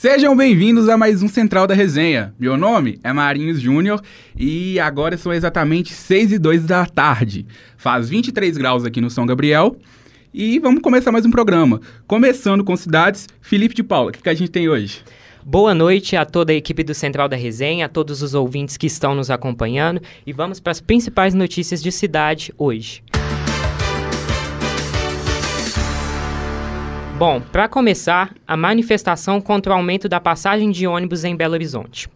Sejam bem-vindos a mais um Central da Resenha. Meu nome é Marinhos Júnior e agora são exatamente 6 e 2 da tarde. Faz 23 graus aqui no São Gabriel e vamos começar mais um programa. Começando com cidades, Felipe de Paula, o que, que a gente tem hoje? Boa noite a toda a equipe do Central da Resenha, a todos os ouvintes que estão nos acompanhando e vamos para as principais notícias de cidade hoje. Bom, para começar, a manifestação contra o aumento da passagem de ônibus em Belo Horizonte.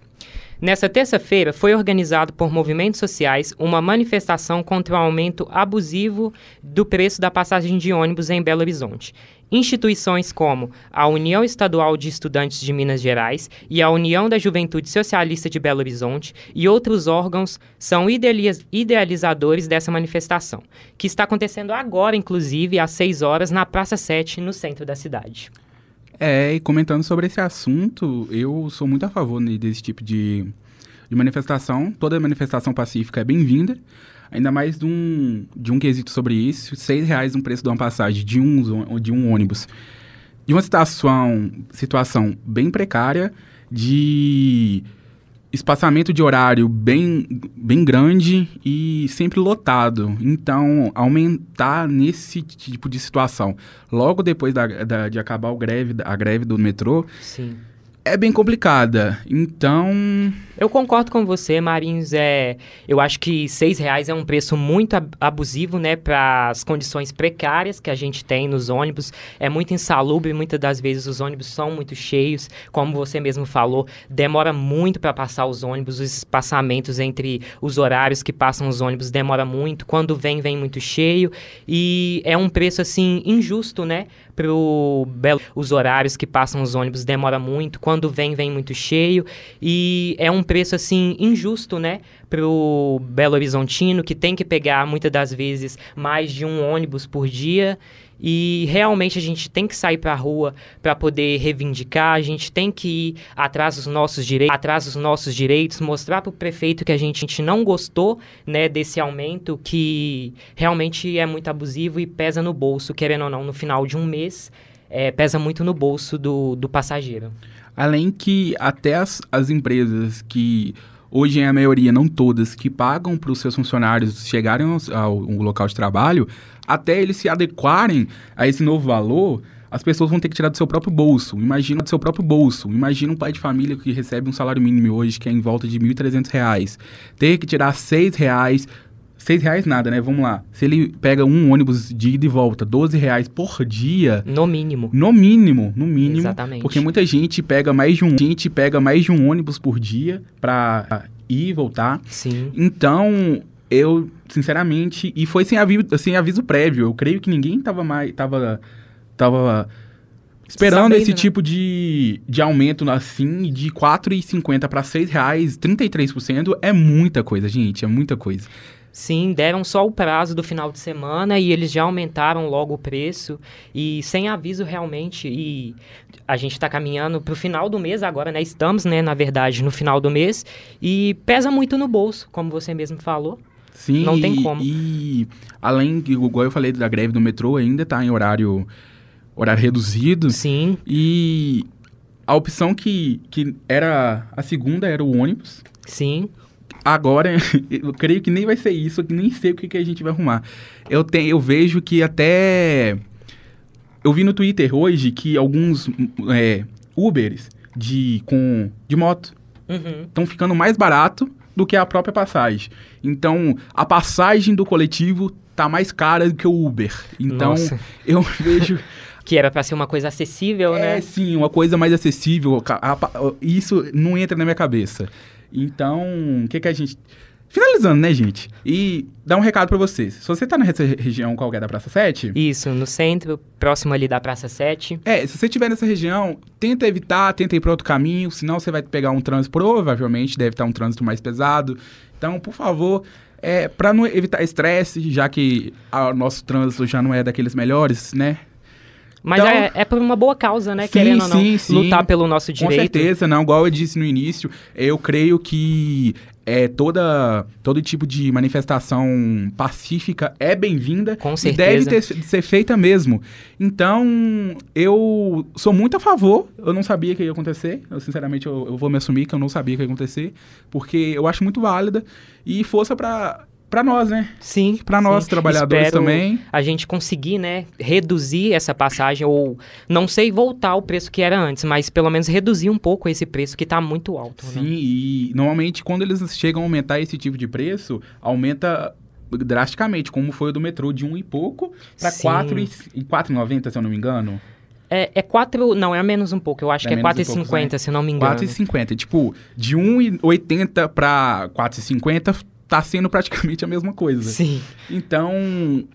Nessa terça-feira, foi organizado por movimentos sociais uma manifestação contra o aumento abusivo do preço da passagem de ônibus em Belo Horizonte. Instituições como a União Estadual de Estudantes de Minas Gerais e a União da Juventude Socialista de Belo Horizonte e outros órgãos são idealizadores dessa manifestação, que está acontecendo agora, inclusive, às 6 horas, na Praça 7, no centro da cidade. É, e comentando sobre esse assunto, eu sou muito a favor desse tipo de, de manifestação. Toda manifestação pacífica é bem-vinda, ainda mais de um, de um quesito sobre isso. Seis reais no preço de uma passagem de um, de um ônibus. De uma situação, situação bem precária, de espaçamento de horário bem, bem grande e sempre lotado. Então, aumentar nesse tipo de situação, logo depois da, da, de acabar o greve, a greve do metrô, Sim é bem complicada. Então. Eu concordo com você, Marins. É, eu acho que seis reais é um preço muito abusivo, né, para as condições precárias que a gente tem nos ônibus. É muito insalubre, muitas das vezes os ônibus são muito cheios, como você mesmo falou, demora muito para passar os ônibus, os espaçamentos entre os horários que passam os ônibus demora muito. Quando vem, vem muito cheio e é um preço assim injusto, né, pro Belo. Os horários que passam os ônibus demora muito, quando vem, vem muito cheio. E é um preço, assim, injusto, né? Pro Belo Horizontino, que tem que pegar, muitas das vezes, mais de um ônibus por dia. E realmente a gente tem que sair para a rua para poder reivindicar, a gente tem que ir atrás dos nossos direitos, atrás dos nossos direitos, mostrar para o prefeito que a gente, a gente não gostou, né, desse aumento que realmente é muito abusivo e pesa no bolso, querendo ou não, no final de um mês, é, pesa muito no bolso do, do passageiro. Além que até as, as empresas que hoje é a maioria, não todas, que pagam para os seus funcionários chegarem ao, ao, local de trabalho, até eles se adequarem a esse novo valor, as pessoas vão ter que tirar do seu próprio bolso. Imagina do seu próprio bolso. Imagina um pai de família que recebe um salário mínimo hoje, que é em volta de R$ 1.300. Ter que tirar R$ reais seis reais nada, né? Vamos lá. Se ele pega um ônibus de ida e volta, 12 reais por dia. No mínimo. No mínimo, no mínimo. Exatamente. Porque muita gente pega mais de um, gente pega mais de um ônibus por dia pra ir e voltar. Sim. Então, eu, sinceramente, e foi sem aviso, sem aviso prévio. Eu creio que ninguém tava mais. tava. tava esperando Sabendo, esse né? tipo de, de aumento assim, de R$ 4,50 para R$ 6,00, 33% é muita coisa, gente, é muita coisa. Sim, deram só o prazo do final de semana e eles já aumentaram logo o preço e sem aviso realmente. E a gente está caminhando para o final do mês agora, né? Estamos, né, na verdade, no final do mês e pesa muito no bolso, como você mesmo falou. Sim, não tem como. E além, igual eu falei da greve do metrô, ainda está em horário, horário reduzido. Sim. E a opção que, que era a segunda era o ônibus. Sim. Agora, eu creio que nem vai ser isso, que nem sei o que, que a gente vai arrumar. Eu, tenho, eu vejo que até. Eu vi no Twitter hoje que alguns é, Ubers de, com, de moto estão uhum. ficando mais barato do que a própria passagem. Então, a passagem do coletivo tá mais cara do que o Uber. Então, Nossa. eu vejo. que era para ser uma coisa acessível, é, né? É, sim, uma coisa mais acessível. Isso não entra na minha cabeça. Então, o que que a gente... Finalizando, né, gente? E dá um recado para vocês. Se você tá nessa região qualquer da Praça 7... Isso, no centro, próximo ali da Praça 7. É, se você estiver nessa região, tenta evitar, tenta ir para outro caminho, senão você vai pegar um trânsito, provavelmente deve estar um trânsito mais pesado. Então, por favor, é, para não evitar estresse, já que o nosso trânsito já não é daqueles melhores, né? Mas então, é, é por uma boa causa, né? Sim, Querendo ou não, sim, lutar pelo nosso direito. Com certeza, não. Igual eu disse no início, eu creio que é, toda, todo tipo de manifestação pacífica é bem-vinda Com e certeza. deve ter, ser feita mesmo. Então, eu sou muito a favor. Eu não sabia que ia acontecer. Eu, sinceramente, eu, eu vou me assumir que eu não sabia que ia acontecer, porque eu acho muito válida e força pra, pra nós, né? Sim. Pra nós, sim. trabalhadores Espero também. A gente conseguir, né, reduzir essa passagem ou não sei voltar ao preço que era antes, mas pelo menos reduzir um pouco esse preço que tá muito alto. Sim, Né? e normalmente quando eles chegam a aumentar esse tipo de preço, aumenta drasticamente, como foi o do metrô, de um e pouco para Sim. 4,90, se eu não me engano. É, é 4, não, é menos um pouco, eu acho É que é menos um pouco, 4,50, se não me engano. 4,50. Tipo, de 1,80 para 4,50 tá sendo praticamente a mesma coisa. Sim, Então,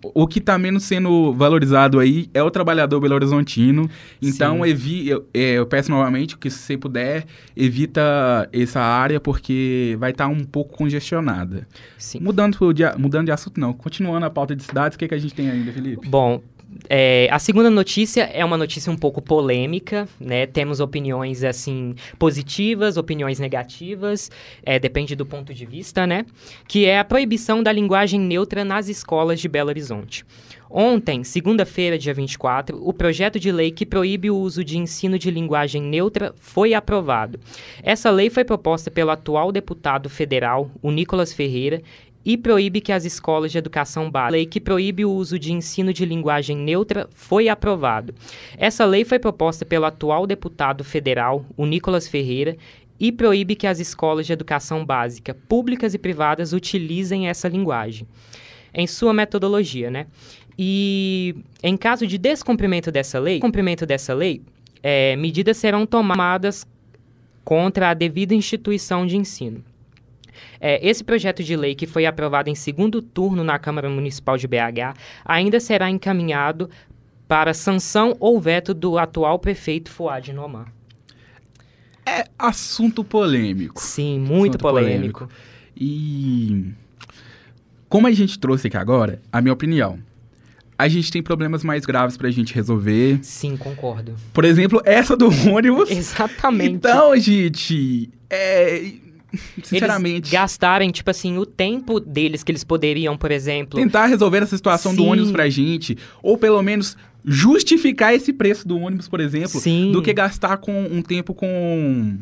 o que tá menos sendo valorizado aí é o trabalhador belo-horizontino. Então, evi eu, é, eu peço novamente que, se você puder, evita essa área, porque vai estar um pouco congestionada. sim. Mudando de, mudando de assunto, não. Continuando a pauta de cidades, o que, que a gente tem ainda, Felipe? Bom, é, a segunda notícia é uma notícia um pouco polêmica, né? Temos opiniões, assim, positivas, opiniões negativas, é, depende do ponto de vista, né? Que é a proibição da linguagem neutra nas escolas de Belo Horizonte. Ontem, segunda-feira, dia 24, o projeto de lei que proíbe o uso de ensino de linguagem neutra foi aprovado. Essa lei foi proposta pelo atual deputado federal, o Nicolas Ferreira, e proíbe que as escolas de educação básica. Lei que proíbe o uso de ensino de linguagem neutra foi aprovado. Essa lei foi proposta pelo atual deputado federal, o Nicolas Ferreira, e proíbe que as escolas de educação básica, públicas e privadas, utilizem essa linguagem em sua metodologia, né? E em caso de descumprimento dessa lei, cumprimento dessa lei, eh, medidas serão tomadas contra a devida instituição de ensino. É, esse projeto de lei, que foi aprovado em segundo turno na Câmara Municipal de BH, ainda será encaminhado para sanção ou veto do atual prefeito Fuad Noman. É assunto polêmico. Sim, muito Assunto polêmico. E como a gente trouxe aqui agora, a minha opinião, a gente tem problemas mais graves pra gente resolver. Sim, concordo. Por exemplo, essa do ônibus. Exatamente. Então, gente, é. Sinceramente, Eles gastarem, tipo assim, o tempo deles que eles poderiam, por exemplo. tentar resolver essa situação do Sim. ônibus pra gente, ou pelo menos justificar esse preço do ônibus, por exemplo, Sim. do que gastar com um tempo com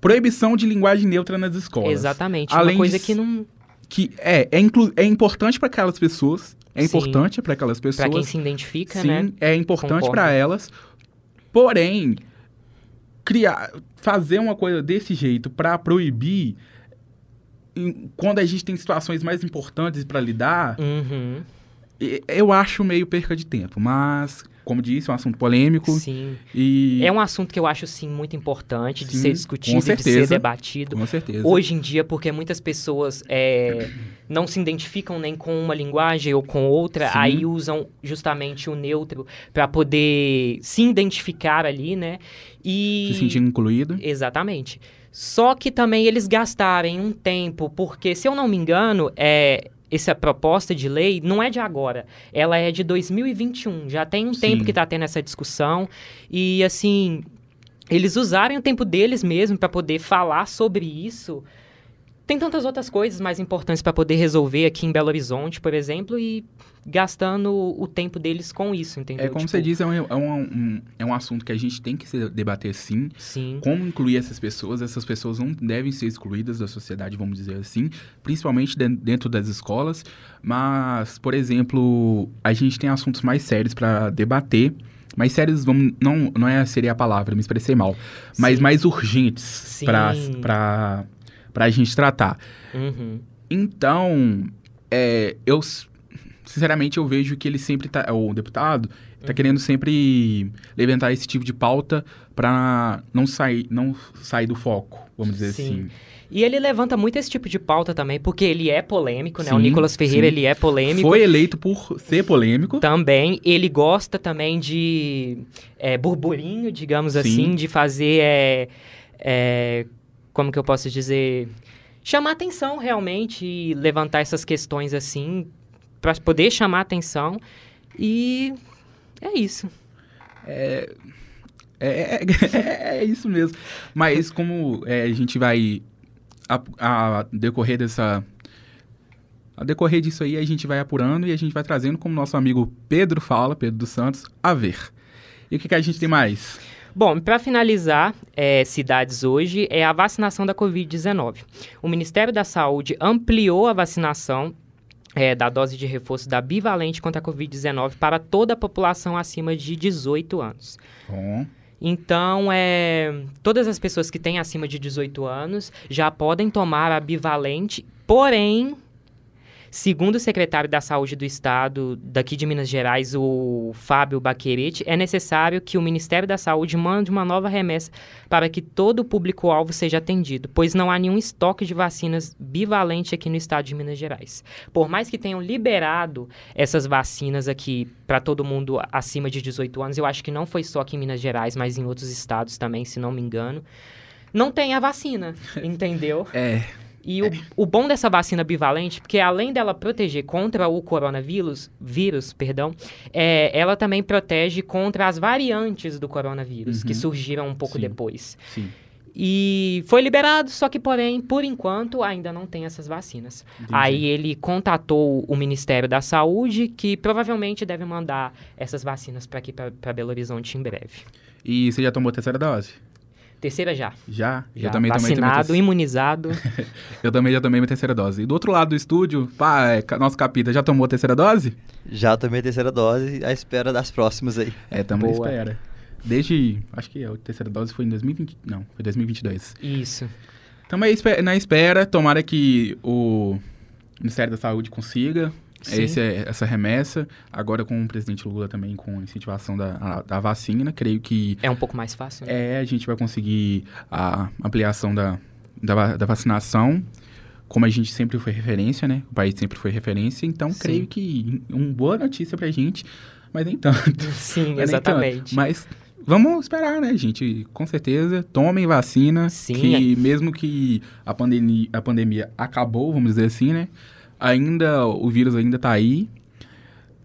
proibição de linguagem neutra nas escolas. Exatamente. Além uma coisa de- que não. Que é, é, inclu- é importante para aquelas pessoas, é Sim. importante para aquelas pessoas. Pra quem se identifica, Sim, né? é importante para elas. Porém, criar, fazer uma coisa desse jeito para proibir quando a gente tem situações mais importantes para lidar, Uhum. eu acho meio perca de tempo. Mas, como disse, é um assunto polêmico Sim. e É um assunto que eu acho, sim, muito importante de Sim, ser discutido, de ser certeza. debatido. com certeza. Hoje em dia, porque muitas pessoas é, não se identificam nem com uma linguagem ou com outra, Sim. aí usam justamente o neutro para poder se identificar ali, né? E se sentir incluído. Exatamente. Só que também eles gastarem um tempo, porque, se eu não me engano, é, essa proposta de lei não é de agora. Ela é de 2021. Já tem um Sim. tempo que está tendo essa discussão. E, assim, eles usarem o tempo deles mesmo para poder falar sobre isso. Tem tantas outras coisas mais importantes para poder resolver aqui em Belo Horizonte, por exemplo, e gastando o tempo deles com isso, entendeu? É como Tipo, você disse, é um, é, um, um- é um assunto que a gente tem que se debater sim. Sim. Como incluir essas pessoas? Essas pessoas não devem ser excluídas da sociedade, vamos dizer assim, principalmente den- dentro das escolas. Mas, por exemplo, a gente tem assuntos mais sérios para debater. Mais sérios, vamos, não, não é, seria a palavra, me expressei mal. Mas Sim. mais urgentes Sim. Para a gente tratar. Uhum. Então, é, eu sinceramente eu vejo que ele sempre tá, o deputado Uhum. tá querendo sempre levantar esse tipo de pauta para não sair, não sair do foco, vamos dizer Sim. assim. E ele levanta muito esse tipo de pauta também, porque ele é polêmico, né? o Sim, Nicolas Ferreira, sim. ele é polêmico. Foi eleito por ser polêmico. Também, ele gosta também de é, burburinho, digamos Sim. assim, de fazer, é, é, como que eu posso dizer, chamar atenção realmente e levantar essas questões assim, para poder chamar atenção. E é isso. É, é, é- é isso mesmo. Mas como é, a gente vai a, a decorrer dessa. A decorrer disso aí, a gente vai apurando e a gente vai trazendo, como nosso amigo Pedro fala, Pedro dos Santos, a ver. E o que, que a gente tem mais? Bom, para finalizar, é, cidades hoje, é a vacinação da Covid-19. O Ministério da Saúde ampliou a vacinação é, da dose de reforço da bivalente contra a Covid-19 para toda a população acima de 18 anos. Bom. Então, é, todas as pessoas que têm acima de 18 anos já podem tomar a bivalente, porém, Segundo o secretário da Saúde do Estado daqui de Minas Gerais, o Fábio Baquerete, é necessário que o Ministério da Saúde mande uma nova remessa para que todo o público-alvo seja atendido, pois não há nenhum estoque de vacinas bivalente aqui no estado de Minas Gerais. Por mais que tenham liberado essas vacinas aqui para todo mundo acima de 18 anos, eu acho que não foi só aqui em Minas Gerais, mas em outros estados também, se não me engano. Não tem a vacina, entendeu? É. E o, o bom dessa vacina bivalente, porque além dela proteger contra o coronavírus, vírus, perdão, é, ela também protege contra as variantes do coronavírus, Uhum. que surgiram um pouco Sim. depois. Sim. E foi liberado, só que, porém, por enquanto, ainda não tem essas vacinas. Entendi. Aí ele contatou o Ministério da Saúde, que provavelmente deve mandar essas vacinas para aqui, para Belo Horizonte, em breve. E você já tomou a terceira dose? Terceira já. Já? Já eu também também vacinado, terceira- imunizado. Eu também já tomei minha terceira dose. E do outro lado do estúdio, pá, é, nosso capita já tomou a terceira dose? Já tomei a terceira dose, à espera das próximas aí. É, também Boa. espera. Desde, acho que a terceira dose foi em 2020, não, foi 2022. Isso. Também espe- na espera, tomara que o Ministério da Saúde consiga. Esse, essa remessa. Agora com o presidente Lula também com a incentivação da, a- da vacina, creio que É um pouco mais fácil, né? é, a gente vai conseguir a ampliação da, da, da vacinação. Como a gente sempre foi referência, né? O país sempre foi referência, então Sim. creio que uma boa notícia pra gente, mas nem tanto. Sim, Mas nem tanto. exatamente. Mas vamos esperar, né, gente? Com certeza, tomem vacina. Sim, Que mesmo que a pandemia, a pandemia acabou, vamos dizer assim, né? Ainda, o vírus ainda tá aí.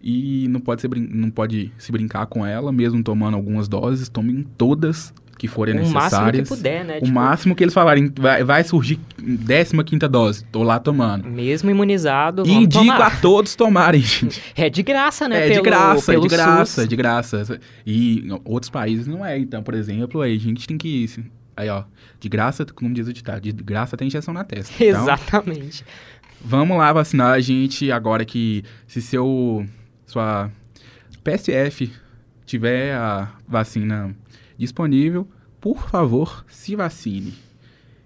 E não pode, ser, não pode se brincar com ela, mesmo tomando algumas doses. Tomem todas que forem o máximo que necessárias. puder, né? O Tipo, máximo que eles falarem, vai, vai surgir 15 dose. Tô lá tomando. Mesmo imunizado, E vamos indico tomar. a todos tomarem, gente. É de graça, né? É de pelo- graça, é de graça, SUS. de graça. E outros países não é. Então, por exemplo, aí a gente tem que. Aí, ó, de graça, como diz o ditado, de graça tem injeção na testa. Então, Exatamente. Vamos lá vacinar a gente agora que se seu sua PSF tiver a vacina disponível, por favor, se vacine.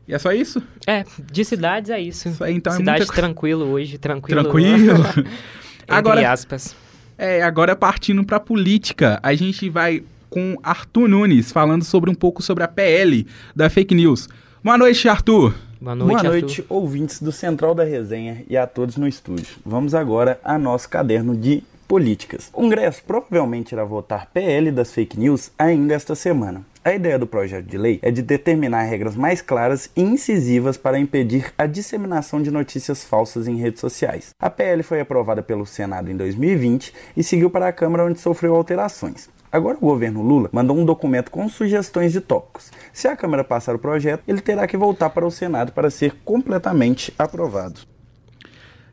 E é só isso? É, de cidades é isso. Isso aí, então, é Cidade muita co- tranquilo hoje, tranquilo. Tranquilo? Entre Agora- aspas. É, agora partindo pra política, a gente vai com Arthur Nunes falando sobre um pouco sobre a PL da fake news. Boa noite, Arthur. Boa noite, Boa Arthur. noite, ouvintes do Central da Resenha e a todos no estúdio. Vamos agora a nosso caderno de políticas. O Congresso provavelmente irá votar PL das fake news ainda esta semana. A ideia do projeto de lei é de determinar regras mais claras e incisivas para impedir a disseminação de notícias falsas em redes sociais. A PL foi aprovada pelo Senado em 2020 e seguiu para a Câmara onde sofreu alterações. Agora o governo Lula mandou um documento com sugestões de tópicos. Se a Câmara passar o projeto, ele terá que voltar para o Senado para ser completamente aprovado.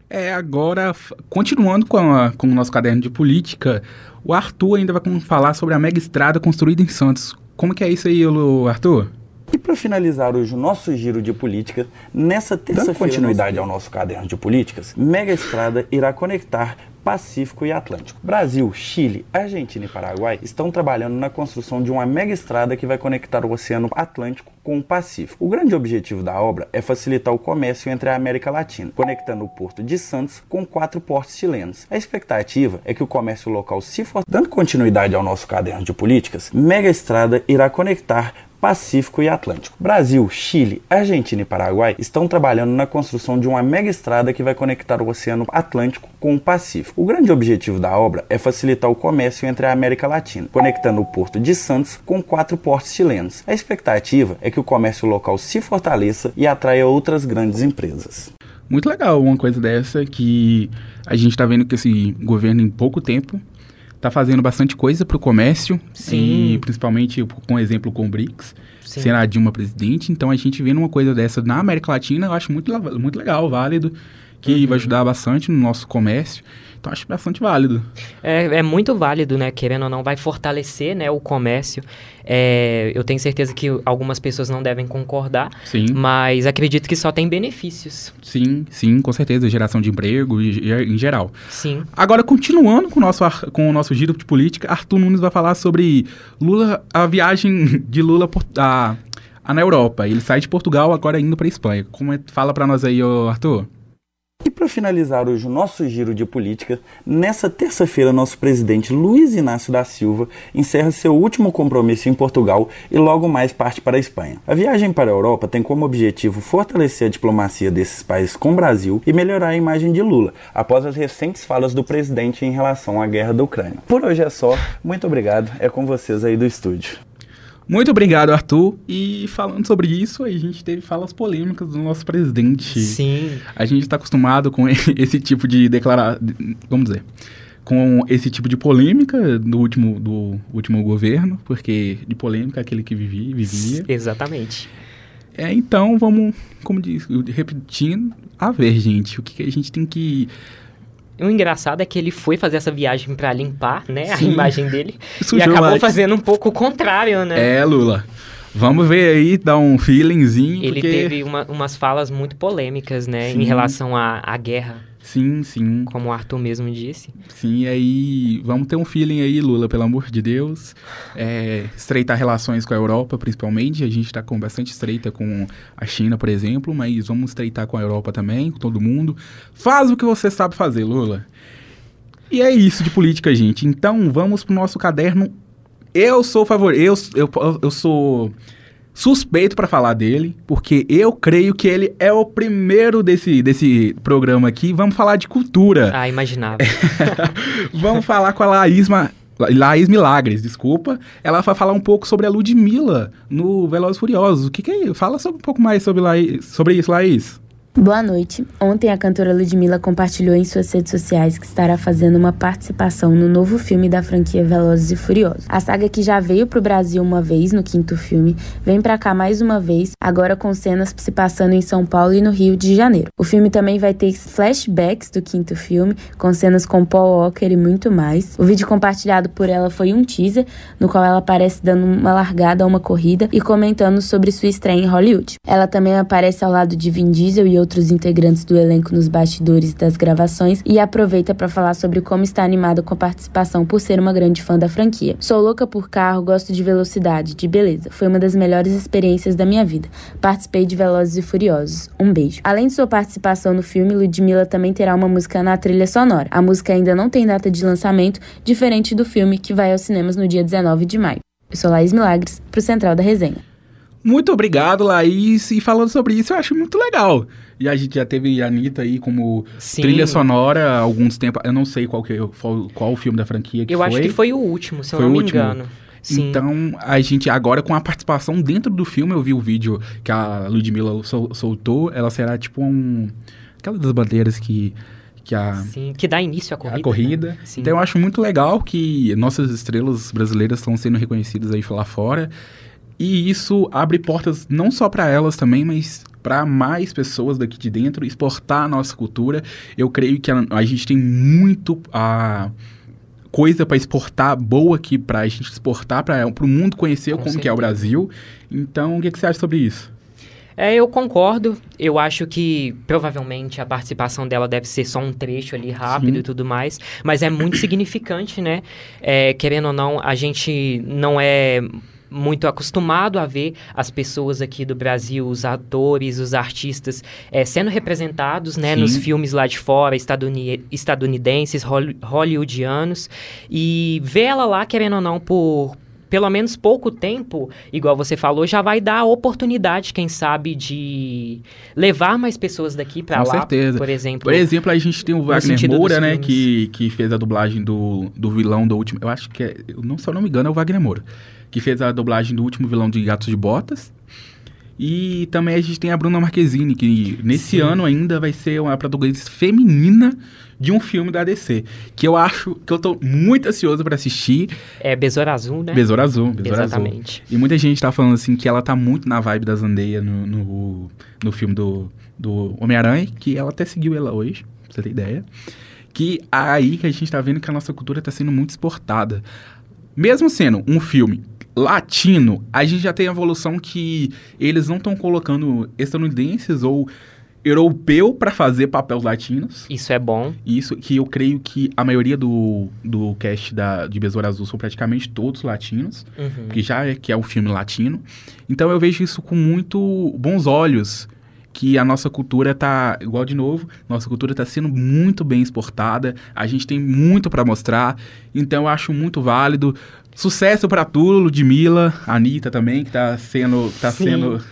É, agora, continuando com, a- com o nosso caderno de política, o Arthur ainda vai falar sobre a mega estrada construída em Santos. Como que é isso aí, Arthur? E para finalizar hoje o nosso giro de política, nessa terça-feira... Dando continuidade ao nosso caderno de políticas, Mega Estrada irá conectar Pacífico e Atlântico. Brasil, Chile, Argentina e Paraguai estão trabalhando na construção de uma mega estrada que vai conectar o Oceano Atlântico com o Pacífico. O grande objetivo da obra é facilitar o comércio entre a América Latina, conectando o porto de Santos com quatro portos chilenos. A expectativa é que o comércio local se for... Dando continuidade ao nosso caderno de políticas, Mega Estrada irá conectar Pacífico e Atlântico. Brasil, Chile, Argentina e Paraguai estão trabalhando na construção de uma mega estrada que vai conectar o Oceano Atlântico com o Pacífico. O grande objetivo da obra é facilitar o comércio entre a América Latina, conectando o porto de Santos com quatro portos chilenos. A expectativa é que o comércio local se fortaleça e atraia outras grandes empresas. Muito legal uma coisa dessa que a gente tá vendo que esse governo em pouco tempo tá fazendo bastante coisa para o comércio, Sim. e principalmente com exemplo com o BRICS, Sim. sendo a Dilma presidente. Então a gente vendo uma coisa dessa na América Latina, eu acho muito, muito legal, válido, que uhum. vai ajudar bastante no nosso comércio. Então acho bastante válido. É, é muito válido, né? Querendo ou não, vai fortalecer né, o comércio. É, eu tenho certeza que algumas pessoas não devem concordar, sim. mas acredito que só tem benefícios. Sim, sim, com certeza. Geração de emprego e, em geral. Sim. Agora, continuando com o, nosso, com o nosso giro de política, Arthur Nunes vai falar sobre Lula, a viagem de Lula a, a na Europa. Ele sai de Portugal agora indo para Espanha. Como é, fala para nós aí, Arthur? E para finalizar hoje o nosso giro de política, nessa terça-feira nosso presidente Luiz Inácio da Silva encerra seu último compromisso em Portugal e logo mais parte para a Espanha. A viagem para a Europa tem como objetivo fortalecer a diplomacia desses países com o Brasil e melhorar a imagem de Lula, após as recentes falas do presidente em relação à guerra da Ucrânia. Por hoje é só, muito obrigado, é com vocês aí do estúdio. Muito obrigado, Arthur. E falando sobre isso, a gente teve falas polêmicas do nosso presidente. Sim. A gente está acostumado com esse tipo de declaração, vamos dizer, com esse tipo de polêmica do último, do último governo, porque de polêmica aquele que vivia, vivia. Exatamente. É, então vamos, como diz, repetindo, a ver, gente, o que, que a gente tem que o engraçado é que ele foi fazer essa viagem para limpar, né, Sim. a imagem dele Sujou e acabou mais. fazendo um pouco o contrário, né? É, Lula. Vamos ver aí, dar um feelingzinho. Ele porque... teve uma, umas falas muito polêmicas, né, Sim. em relação à, à guerra. Sim, sim. Como o Arthur mesmo disse. Sim, e aí vamos ter um feeling aí, Lula, pelo amor de Deus. É, estreitar relações com a Europa, principalmente. A gente está com bastante estreita com a China, por exemplo, mas vamos estreitar com a Europa também, com todo mundo. Faz o que você sabe fazer, Lula. E é isso de política, gente. Então vamos pro nosso caderno. Eu sou favor, eu, eu, eu sou suspeito para falar dele, porque eu creio que ele é o primeiro desse, desse programa aqui. Vamos falar de cultura. Ah, imaginava. Vamos falar com a Laísma. Laís Milagres, desculpa. Ela vai falar um pouco sobre a Ludmilla no Velozes Furiosos. O que, que é? Fala sobre, um pouco mais sobre, Laís, sobre isso, Laís. Boa noite. Ontem a cantora Ludmilla compartilhou em suas redes sociais que estará fazendo uma participação no novo filme da franquia Velozes e Furiosos. A saga que já veio para o Brasil uma vez no quinto filme, vem para cá mais uma vez, agora com cenas se passando em São Paulo e no Rio de Janeiro. O filme também vai ter flashbacks do quinto filme, com cenas com Paul Walker e muito mais. O vídeo compartilhado por ela foi um teaser, no qual ela aparece dando uma largada a uma corrida e comentando sobre sua estreia em Hollywood. Ela também aparece ao lado de Vin Diesel e outros integrantes do elenco nos bastidores das gravações e aproveita para falar sobre como está animado com a participação por ser uma grande fã da franquia. Sou louca por carro, gosto de velocidade, de beleza. Foi uma das melhores experiências da minha vida. Participei de Velozes e Furiosos. Um beijo. Além de sua participação no filme, Ludmilla também terá uma música na trilha sonora. A música ainda não tem data de lançamento, diferente do filme que vai aos cinemas no dia 19 de maio. Eu sou Laís Milagres, pro Central da Resenha. Muito obrigado, Laís. E falando sobre isso, eu acho muito legal. E a gente já teve a Anitta aí como Sim. trilha sonora há alguns tempos. Eu não sei qual, que, é qual, qual o filme da franquia que eu foi. Eu acho que foi o último, se foi eu não me último. engano. Sim. Então, a gente agora com a participação dentro do filme, eu vi o vídeo que a Ludmilla sol, soltou, ela será tipo um... Aquela das bandeiras que que a Sim, que dá início à corrida. A corrida. Né? Então eu acho muito legal que nossas estrelas brasileiras estão sendo reconhecidas aí lá fora e isso abre portas não só para elas também, mas para mais pessoas daqui de dentro exportar a nossa cultura. Eu creio que a, a gente tem muito a coisa para exportar boa aqui para a gente exportar para o mundo conhecer Com como certeza. que é o Brasil. Então, o que, que você acha sobre isso? É, eu concordo. Eu acho que provavelmente a participação dela deve ser só um trecho ali rápido Sim. e tudo mais, mas é muito significante, né? É, querendo ou não, a gente não é muito acostumado a ver as pessoas aqui do Brasil, os atores, os artistas, é, sendo representados né, nos filmes lá de fora, estaduni estadunidenses, hollywoodianos, e ver ela lá, querendo ou não, por pelo menos pouco tempo, igual você falou, já vai dar a oportunidade, quem sabe, de levar mais pessoas daqui para lá. Com certeza. Por exemplo. Por exemplo, a gente tem o Wagner Moura, né, que, que fez a dublagem do, do vilão do último. Eu acho que é. Não, se eu não me engano, é o Wagner Moura que fez a dublagem do último vilão de Gatos de Botas. E também a gente tem a Bruna Marquezine, que nesse Sim. ano ainda vai ser uma protagonista feminina de um filme da DC, que eu acho que eu tô muito ansioso para assistir. É Besouro Azul, né? Besouro Azul, Besouro Exatamente. Azul. E muita gente tá falando assim que ela tá muito na vibe da Zandeia no, no, no filme do, do Homem-Aranha, que ela até seguiu ela hoje, pra você ter ideia. Que aí que a gente tá vendo que a nossa cultura tá sendo muito exportada. Mesmo sendo um filme latino, a gente já tem a evolução que eles não estão colocando estadunidenses ou europeu para fazer papéis latinos. Isso é bom. Isso que eu creio que a maioria do, do cast da, de Besouro Azul são praticamente todos latinos, uhum. que já é que é um filme latino. Então eu vejo isso com muito bons olhos que a nossa cultura tá igual de novo, nossa cultura está sendo muito bem exportada, a gente tem muito para mostrar, então eu acho muito válido. Sucesso para tudo, Ludmilla, Anitta também, que está sendo tá Sim. sendo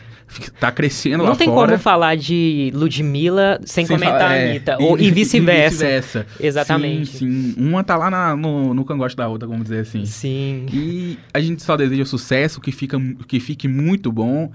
tá crescendo Não lá tem fora. como falar de Ludmilla sem, sem comentar a é, Anitta. ou, e vice-versa. Vice Exatamente. Sim, sim. Uma tá lá na, no, no cangote da outra, vamos dizer assim. Sim. E a gente só deseja sucesso, que, fica, que fique muito bom.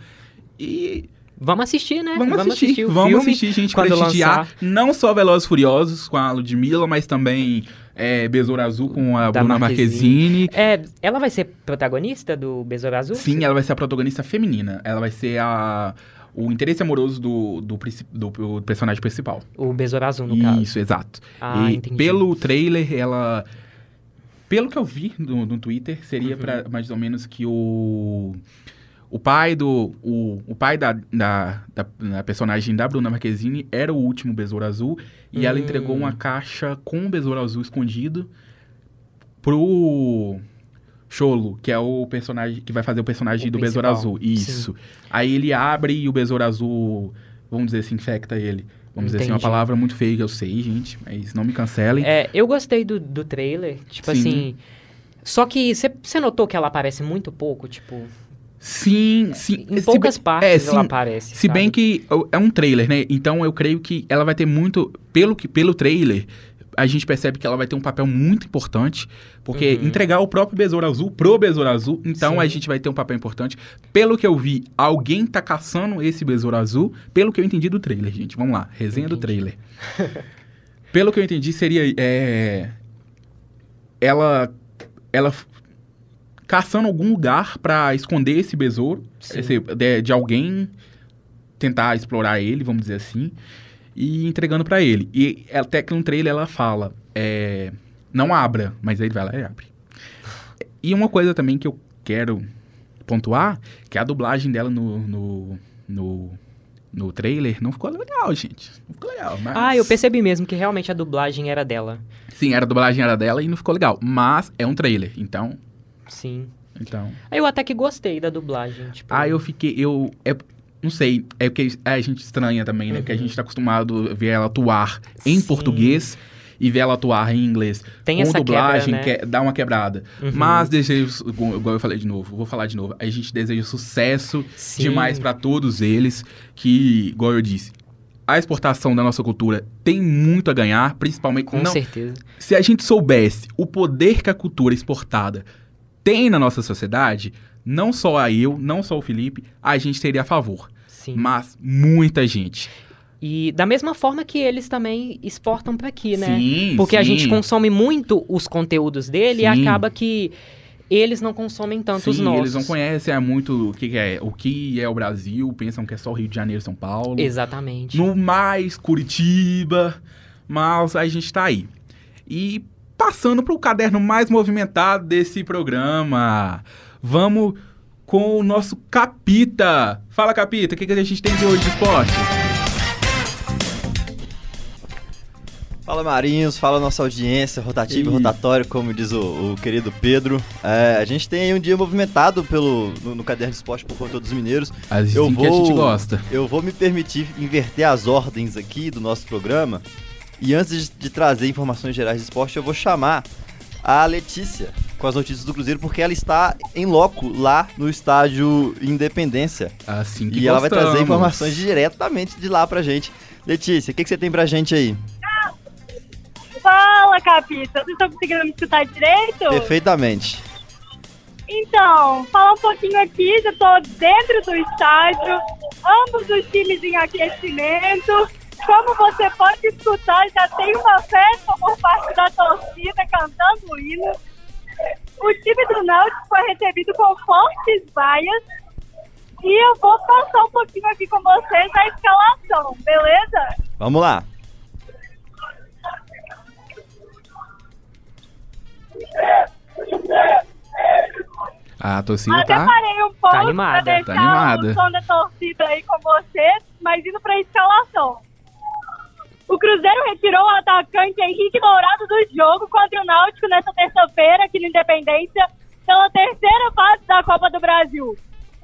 E Vamos assistir, né? Vamos, vamos assistir, assistir Vamos assistir, gente, quando prestigiar lançar. não só Velozes Furiosos com a Ludmilla, mas também é, Besouro Azul com a da Bruna Marquezine. Marquezine. É, ela vai ser protagonista do Besouro Azul? Sim, ela vai ser a protagonista feminina. Ela vai ser a o interesse amoroso do, do, do, do personagem principal. O Besouro Azul, no Isso, caso. Isso, exato. Ah, e entendi. pelo trailer, ela... Pelo que eu vi no, no Twitter, seria uhum. para mais ou menos que o o pai do. O, o pai da, da, da, da, personagem da Bruna Marquezine era o último Besouro Azul. E hum. ela entregou uma caixa com o Besouro Azul escondido pro. Cholo, que é o personagem que vai fazer o personagem o do Besouro Azul. Isso. Sim. Aí ele abre e o Besouro Azul, vamos dizer assim, infecta ele. Vamos Entendi. dizer assim, uma palavra muito feia que eu sei, gente, mas não me cancelem. É, eu gostei do, do trailer, tipo Sim. assim. Só que você notou que ela aparece muito pouco, tipo. Sim, sim. Em poucas partes é, sim, ela aparece. Se sabe? bem que é um trailer, né? Então eu creio que ela vai ter muito. Pelo, que, pelo trailer, a gente percebe que ela vai ter um papel muito importante, porque uhum. entregar o próprio Besouro Azul pro Besouro Azul, então Sim. a gente vai ter um papel importante. Pelo que eu vi, alguém tá caçando esse Besouro Azul, pelo que eu entendi do trailer, gente. Vamos lá, resenha entendi. do trailer. pelo que eu entendi, seria. É, ela. Ela caçando algum lugar para esconder esse besouro, esse, de, de, alguém tentar explorar ele, vamos dizer assim, e entregando para ele. E até que no trailer ela fala, é, não abra, mas aí ele vai lá e abre. E uma coisa também que eu quero pontuar, que a dublagem dela no, no, no, no trailer não ficou legal, gente. Não ficou legal, mas... Ah, eu percebi mesmo que realmente a dublagem era dela. Sim, a dublagem era dela e não ficou legal. Mas é um trailer, então Sim. Então. Eu até que gostei da dublagem. Tipo... Ah, eu fiquei. Eu. É, não sei, é porque a gente estranha também, né? Uhum. Porque a gente tá acostumado a ver ela atuar em Sim. português e ver ela atuar em inglês. Tem com essa dublagem, quebra, né? que dá uma quebrada. Uhum. Mas desejo, igual eu falei de novo, vou falar de novo. A gente deseja sucesso Sim. demais para todos eles, que, igual eu disse, a exportação da nossa cultura tem muito a ganhar, principalmente... Com não, certeza. Se a gente soubesse o poder que a cultura exportada tem na nossa sociedade, não só a eu, não só o Felipe, a gente teria a favor. Sim. Mas muita gente. E da mesma forma que eles também exportam para aqui, né? Sim, Porque sim. a gente consome muito os conteúdos dele sim. e acaba que eles não consomem tanto Sim, os nossos. eles não conhecem é muito o que é, o que é o Brasil, pensam que é só Rio de Janeiro e São Paulo. Exatamente. No mais Curitiba, mas a gente tá aí. E passando para o caderno mais movimentado desse programa. Vamos com o nosso Capita. Fala, Capita, o que, que a gente tem de hoje de esporte? Fala Marinhos, fala nossa audiência, rotativo e rotatório, como diz o, o querido Pedro. É, a gente tem um dia movimentado pelo, no, no caderno de esporte por conta dos mineiros. Assim eu vou, que a gente gosta. Eu vou me permitir inverter as ordens aqui do nosso programa e antes de, trazer informações gerais de esporte, eu vou chamar a Letícia com as notícias do Cruzeiro, porque ela está em loco lá no estádio Independência. Assim que E ela vai trazer informações diretamente de lá pra gente. Letícia, o que, que você tem pra gente aí? Fala, Capita. Vocês estão conseguindo me escutar direito? Perfeitamente. Então, fala um pouquinho aqui, já tô dentro do estádio, ambos os times em aquecimento. Como você pode escutar, já tem uma festa por parte da torcida cantando o hino. O time do Náutico foi recebido com fortes vaias. E eu vou passar um pouquinho aqui com vocês a escalação, beleza? Vamos lá. A torcida Até tá. parei um pouco Tá animada, pra deixar tá animada. o som da torcida aí com vocês, mas indo pra escalação. O Cruzeiro retirou o atacante Henrique Dourado do jogo contra o Náutico nessa terça-feira aqui no Independência, pela terceira fase da Copa do Brasil.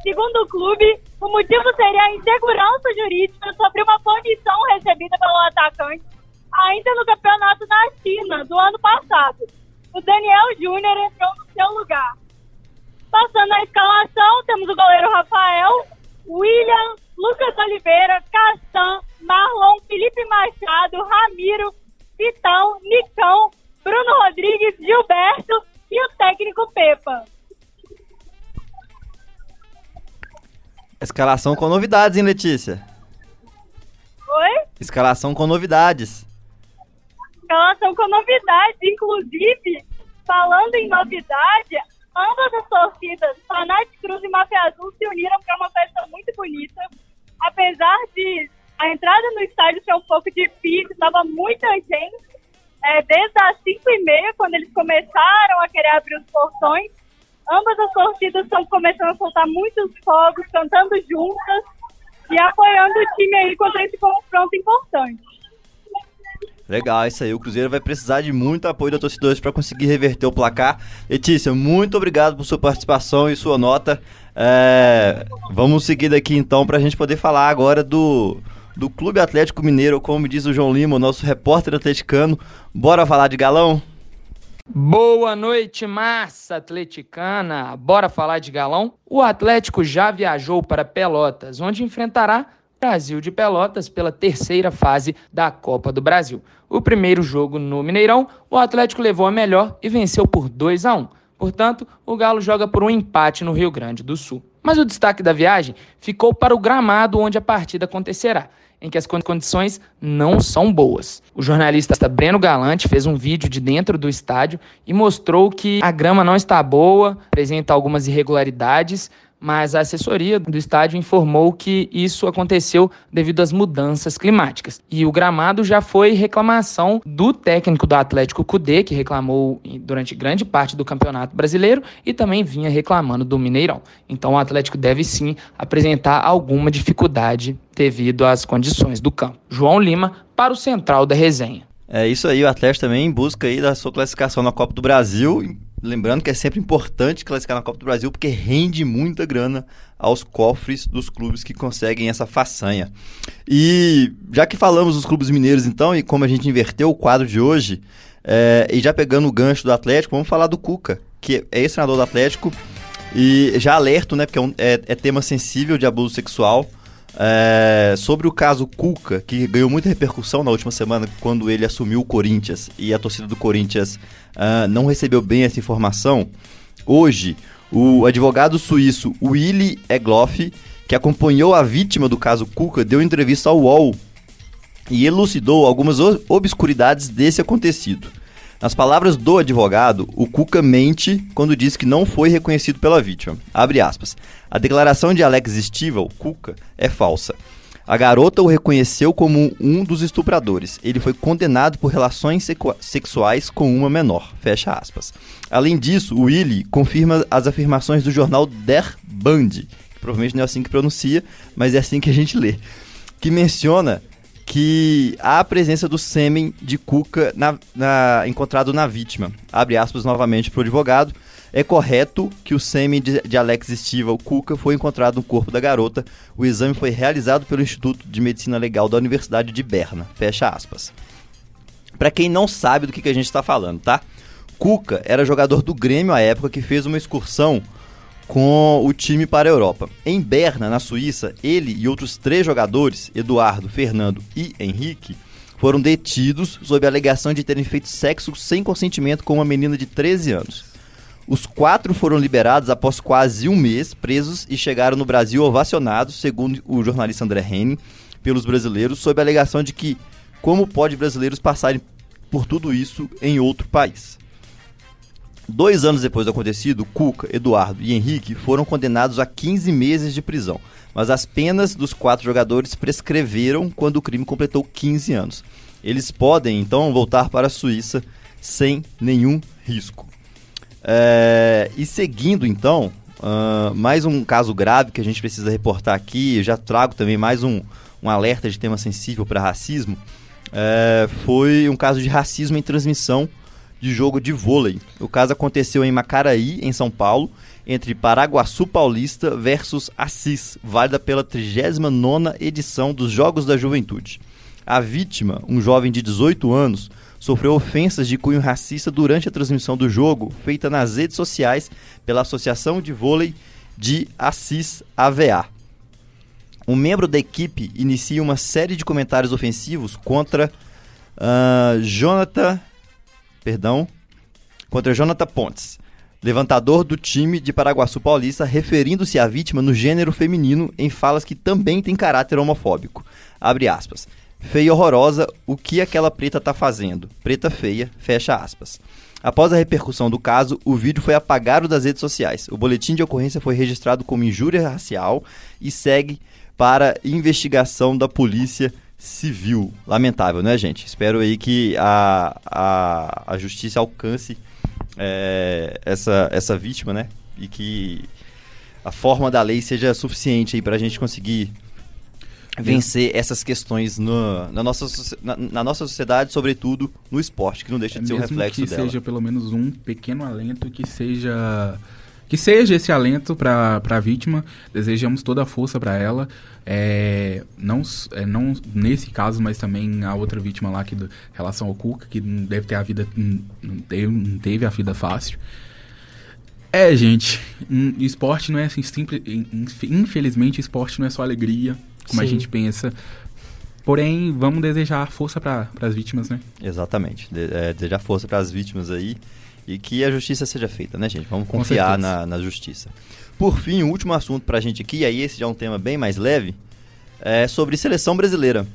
Segundo o clube, o motivo seria a insegurança jurídica sobre uma punição recebida pelo atacante ainda no campeonato da China do ano passado. O Daniel Júnior entrou no seu lugar. Passando a escalação, temos o goleiro Rafael, William, Lucas Oliveira, Castan, Marlon, Felipe Machado, Ramiro, Vitão, Nicão, Bruno Rodrigues, Gilberto e o técnico Pepa. Escalação com novidades, hein, Letícia? Oi? Escalação com novidades. Escalação com novidades, inclusive, falando em novidade, ambas as torcidas, Fanat Cruz e Mafia Azul, se uniram para uma festa muito bonita. Apesar de a entrada no estádio ser um pouco difícil, estava muita gente. É, desde as 5 e meia, quando eles começaram a querer abrir os portões, ambas as torcidas estão começando a soltar muitos fogos, cantando juntas e apoiando o time aí contra esse confronto importante. Legal, isso aí. O Cruzeiro vai precisar de muito apoio da torcida para conseguir reverter o placar. Letícia, muito obrigado por sua participação e sua nota. É, vamos seguir daqui então para a gente poder falar agora do, do Clube Atlético Mineiro, como diz o João Lima, nosso repórter atleticano. Bora falar de galão? Boa noite, massa atleticana. Bora falar de galão? O Atlético já viajou para Pelotas, onde enfrentará Brasil de Pelotas pela terceira fase da Copa do Brasil. O primeiro jogo no Mineirão, o Atlético levou a melhor e venceu por 2 a 1. Portanto, o Galo joga por um empate no Rio Grande do Sul. Mas o destaque da viagem ficou para o gramado onde a partida acontecerá, em que as condições não são boas. O jornalista Breno Galante fez um vídeo de dentro do estádio e mostrou que a grama não está boa, apresenta algumas irregularidades, mas a assessoria do estádio informou que isso aconteceu devido às mudanças climáticas. E o gramado já foi reclamação do técnico do Atlético Cudê, que reclamou durante grande parte do Campeonato Brasileiro e também vinha reclamando do Mineirão. Então o Atlético deve sim apresentar alguma dificuldade devido às condições do campo. João Lima para o Central da Resenha. É isso aí, o Atlético também em busca aí da sua classificação na Copa do Brasil. Lembrando que é sempre importante classificar na Copa do Brasil porque rende muita grana aos cofres dos clubes que conseguem essa façanha. E já que falamos dos clubes mineiros então, e como a gente inverteu o quadro de hoje, é, e já pegando o gancho do Atlético, vamos falar do Cuca, que é ex-treinador do Atlético, e já alerto, né, porque é, um, é, é tema sensível de abuso sexual, é, sobre o caso Cuca, que ganhou muita repercussão na última semana quando ele assumiu o Corinthians e a torcida do Corinthians uh, não recebeu bem essa informação. Hoje, o advogado suíço Willy Egloff, que acompanhou a vítima do caso Cuca, deu entrevista ao UOL e elucidou algumas obscuridades desse acontecido. Nas palavras do advogado, o Cuca mente quando diz que não foi reconhecido pela vítima. Abre aspas. A declaração de Alex Stivel, Cuca, é falsa. A garota o reconheceu como um dos estupradores. Ele foi condenado por relações sexuais com uma menor. Fecha aspas. Além disso, o Willy confirma as afirmações do jornal Der Band, que provavelmente não é assim que pronuncia, mas é assim que a gente lê, que menciona que há a presença do sêmen de Cuca na, na, encontrado na vítima. Abre aspas novamente para o advogado. É correto que o sêmen de, Alex Stival Cuca foi encontrado no corpo da garota. O exame foi realizado pelo Instituto de Medicina Legal da Universidade de Berna. Fecha aspas. Para quem não sabe do que, que a gente está falando, tá? Cuca era jogador do Grêmio à época que fez uma excursão com o time para a Europa. Em Berna, na Suíça, ele e outros três jogadores, Eduardo, Fernando e Henrique, foram detidos sob a alegação de terem feito sexo sem consentimento com uma menina de 13 anos. Os quatro foram liberados após quase um mês presos e chegaram no Brasil ovacionados, segundo o jornalista André Henning, pelos brasileiros, sob a alegação de que como pode brasileiros passarem por tudo isso em outro país. Dois anos depois do acontecido, Cuca, Eduardo e Henrique foram condenados a 15 meses de prisão, mas as penas dos quatro jogadores prescreveram quando o crime completou 15 anos. Eles podem então voltar para a Suíça sem nenhum risco. É, e seguindo então, uh, mais um caso grave que a gente precisa reportar aqui, eu já trago também mais um, um alerta de tema sensível para racismo. É, foi um caso de racismo em transmissão de jogo de vôlei. O caso aconteceu em Macaraí, em São Paulo, entre Paraguaçu Paulista versus Assis, válida pela 39ª edição dos Jogos da Juventude. A vítima, um jovem de 18 anos, sofreu ofensas de cunho racista durante a transmissão do jogo, feita nas redes sociais pela Associação de Vôlei de Assis AVA. Um membro da equipe inicia uma série de comentários ofensivos contra uh, Jonathan perdão, contra Jonathan Pontes, levantador do time de Paraguaçu Paulista, referindo-se à vítima no gênero feminino em falas que também têm caráter homofóbico. Abre aspas. Feia e horrorosa, o que aquela preta tá fazendo? Preta feia, fecha aspas. Após a repercussão do caso, o vídeo foi apagado das redes sociais. O boletim de ocorrência foi registrado como injúria racial e segue para investigação da polícia civil. Lamentável, né, gente? Espero aí que a, a, a justiça alcance é, essa, essa vítima, né? E que a forma da lei seja suficiente aí para a gente conseguir vencer essas questões no, na, nossa, na, na, nossa sociedade, sobretudo no esporte, que não deixa de ser um reflexo que dela. seja pelo menos um pequeno alento, que seja que seja esse alento para a vítima. Desejamos toda a força para ela. É, não, é, não nesse caso, mas também a outra vítima lá que do, relação ao Cuca, que deve ter a vida não teve, não teve a vida fácil. É, gente, esporte não é assim simples. Infelizmente, esporte não é só alegria, como Sim. a gente pensa. Porém, vamos desejar força para as vítimas, né? Exatamente. De, é, desejar força para as vítimas aí e que a justiça seja feita, né, gente? Vamos confiar na, na justiça. Por fim, o último assunto pra gente aqui, aí esse já é um tema bem mais leve, é sobre seleção brasileira.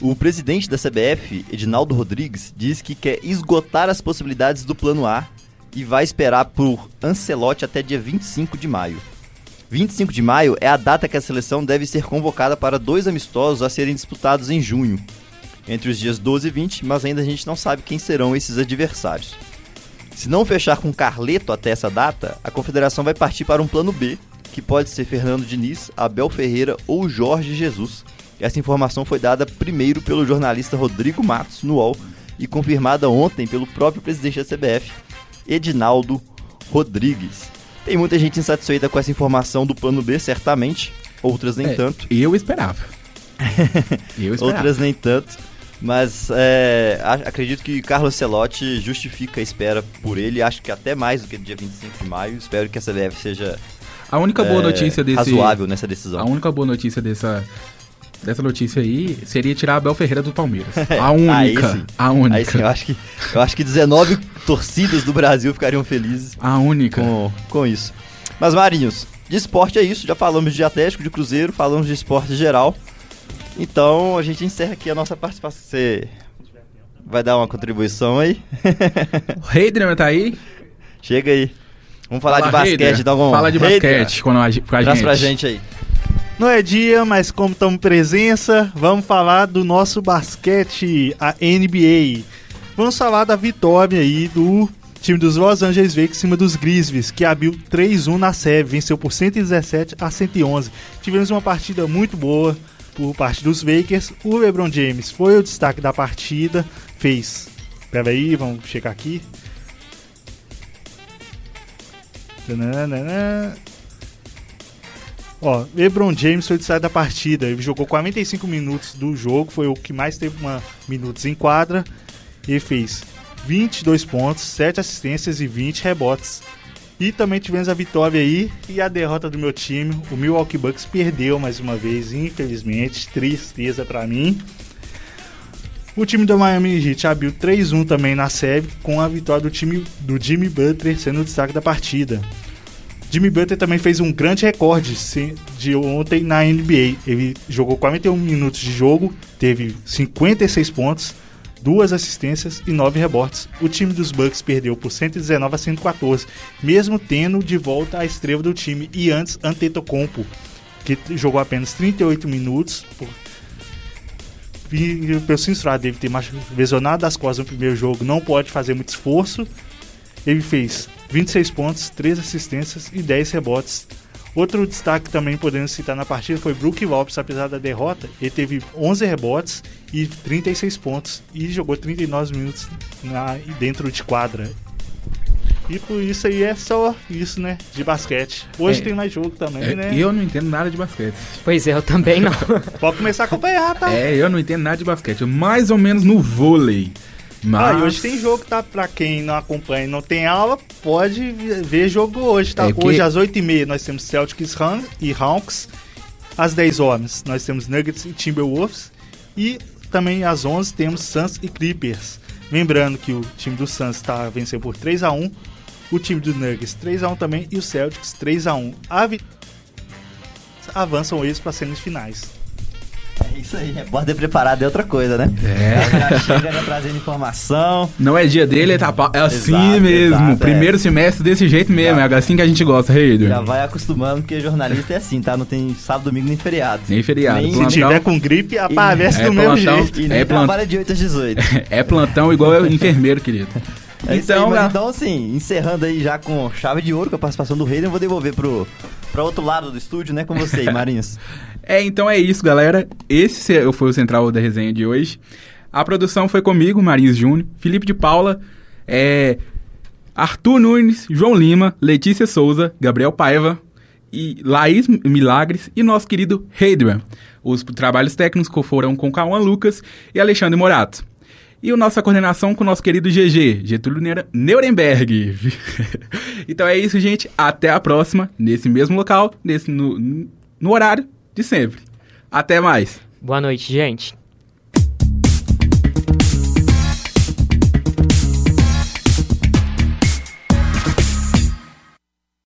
O presidente da CBF, Edinaldo Rodrigues, diz que quer esgotar as possibilidades do plano A e vai esperar por Ancelotti até dia 25 de maio. 25 de maio é a data que a seleção deve ser convocada para dois amistosos a serem disputados em junho, entre os dias 12 e 20, mas ainda a gente não sabe quem serão esses adversários. Se não fechar com Carleto até essa data, a confederação vai partir para um plano B, que pode ser Fernando Diniz, Abel Ferreira ou Jorge Jesus. Essa informação foi dada primeiro pelo jornalista Rodrigo Matos no UOL e confirmada ontem pelo próprio presidente da CBF, Edinaldo Rodrigues. Tem muita gente insatisfeita com essa informação do plano B, certamente, outras nem é, tanto. Eu esperava. eu esperava. outras nem tanto. Mas é, acredito que Carlos Celotti justifica a espera por ele. Acho que até mais do que no dia 25 de maio. Espero que a CBF seja a única boa é, notícia desse razoável nessa decisão. A única boa notícia dessa dessa notícia aí seria tirar a Abel Ferreira do Palmeiras. A única. a única. Aí sim, eu acho que eu acho que 19 torcidas do Brasil ficariam felizes. A única. Com, com isso. Mas Marinhos, de esporte é isso. Já falamos de Atlético, de Cruzeiro, falamos de esporte geral. Então a gente encerra aqui a nossa participação. Você vai dar uma contribuição aí? O Heidner tá aí? Chega aí. Vamos falar Fala, de basquete, então vamos. Fala de basquete com a, com a gente. pra gente aí. Não é dia, mas como estamos presença, vamos falar do nosso basquete, a NBA. Vamos falar da vitória aí do time dos Los Angeles Lakers em cima dos Grizzlies, que abriu 3-1 na série, venceu por 117 a 111. Tivemos uma partida muito boa, por parte dos Lakers. O LeBron James foi o destaque da partida, fez. Pera aí, vamos checar aqui. Ó, LeBron James foi o destaque da partida. Ele jogou 45 minutos do jogo, foi o que mais teve uma minutos em quadra. E fez 22 pontos, 7 assistências e 20 rebotes. E também tivemos a vitória aí e a derrota do meu time. O Milwaukee Bucks perdeu mais uma vez, infelizmente. Tristeza para mim. O time do Miami Heat abriu 3-1 também na série, com a vitória do time do Jimmy Butler sendo o destaque da partida. Jimmy Butler também fez um grande recorde de ontem na NBA. Ele jogou 41 minutos de jogo, teve 56 pontos, duas assistências e nove rebotes. O time dos Bucks perdeu por 119 a 114, mesmo tendo de volta a estrela do time e antes Antetokounmpo, que jogou apenas 38 minutos por e pelo censurado deve ter lesionado as costas no primeiro jogo, não pode fazer muito esforço. Ele fez 26 pontos, 3 assistências e 10 rebotes. Outro destaque também podemos citar na partida foi Brook Lopes, apesar da derrota, ele teve 11 rebotes e 36 pontos e jogou 39 minutos na, dentro de quadra. E por isso aí é só isso, né? De basquete. Hoje é, tem mais jogo também, é, né? Eu não entendo nada de basquete. Pois é, eu também não. Pode começar a acompanhar, tá? É, eu não entendo nada de basquete. Mais ou menos no vôlei. Mas... Ah, e hoje tem jogo, tá? Pra quem não acompanha e não tem aula, pode ver jogo hoje, tá? É que... Hoje às 8h30 nós temos Celtics e Hawks. Às 10 horas nós temos Nuggets e Timberwolves. E também às 11 temos Suns e Clippers. Lembrando que o time do Suns está vencendo por 3 a 1 o time do Nuggets 3x1 também e o Celtics 3x1. Vi... Avançam eles para semifinais. É isso aí, repórter né? preparado é outra coisa, né? É. Chega já trazendo informação. Não é dia dele, é, tá, é assim exato, mesmo. Exato, Primeiro é. semestre desse jeito mesmo, exato. é assim que a gente gosta, rei. Já vai acostumando, porque jornalista é assim, tá? Não tem sábado, domingo nem feriado. Nem feriado. Nem... Se tiver com gripe, aparece e... do é mesmo plantão, jeito. E nem é trabalha de 8 às 18. é plantão igual enfermeiro, querido. É então, aí, então, assim, encerrando aí já com chave de ouro com a participação do Reino, eu vou devolver pro, pro outro lado do estúdio, né, com você Marinhos. é, então é isso, galera. Esse foi o central da resenha de hoje. A produção foi comigo, Marinhos Júnior, Felipe de Paula, é, Arthur Nunes, João Lima, Letícia Souza, Gabriel Paiva, e Laís Milagres e nosso querido Hadrian. Os trabalhos técnicos foram com Cauã Lucas e Alexandre Morato. E a nossa coordenação com o nosso querido GG, Getúlio Nuremberg. então é isso, gente. Até a próxima, nesse mesmo local, nesse, no, no horário de sempre. Até mais. Boa noite, gente.